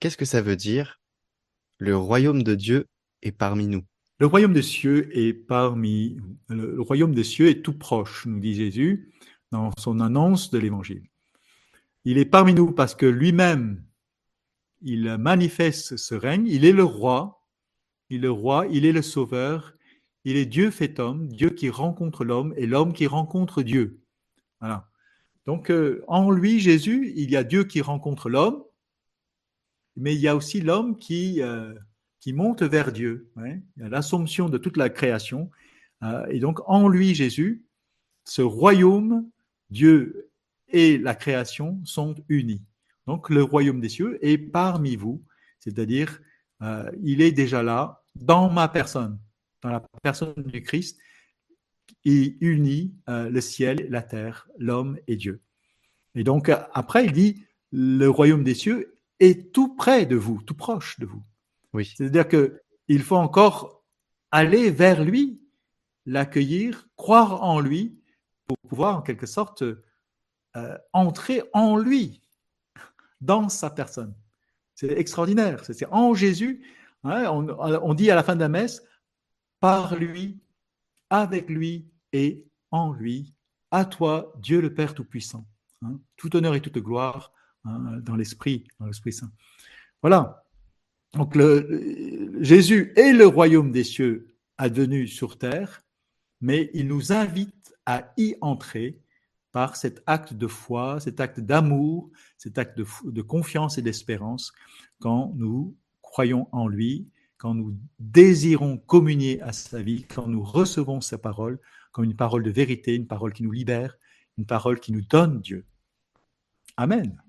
Qu'est-ce que ça veut dire Le royaume de Dieu est parmi nous? Le royaume des cieux est parmi le royaume des cieux est tout proche, nous dit Jésus dans son annonce de l'évangile. Il est parmi nous parce que lui-même il manifeste ce règne, il est le roi, il est le roi, il est le sauveur, il est Dieu fait homme, Dieu qui rencontre l'homme et l'homme qui rencontre Dieu. Voilà. Donc euh, en lui Jésus, il y a Dieu qui rencontre l'homme, mais il y a aussi l'homme qui euh, qui monte vers Dieu. L'assomption de toute la création. Euh, et donc, en lui, Jésus, ce royaume, Dieu et la création sont unis. Donc, le royaume des cieux est parmi vous, c'est-à-dire, euh, il est déjà là, dans ma personne, dans la personne du Christ, il unit le ciel, la terre, l'homme et Dieu. Et donc, après, il dit, le royaume des cieux est tout près de vous, tout proche de vous. Oui. C'est-à-dire qu'il faut encore aller vers lui, l'accueillir, croire en lui, pour pouvoir en quelque sorte euh, entrer en lui, dans sa personne. C'est extraordinaire. C'est en Jésus. Hein, on, dit à la fin de la messe, par lui, avec lui et en lui, à toi, Dieu le Père Tout-Puissant. Hein. tout honneur et toute gloire hein, dans l'Esprit, dans l'Esprit Saint. Voilà. Donc Jésus est le royaume des cieux advenu sur terre, mais il nous invite à y entrer par cet acte de foi, cet acte d'amour, cet acte de confiance et d'espérance quand nous croyons en lui, quand nous désirons communier à sa vie, quand nous recevons sa parole comme une parole de vérité, une parole qui nous libère, une parole qui nous donne Dieu. Amen.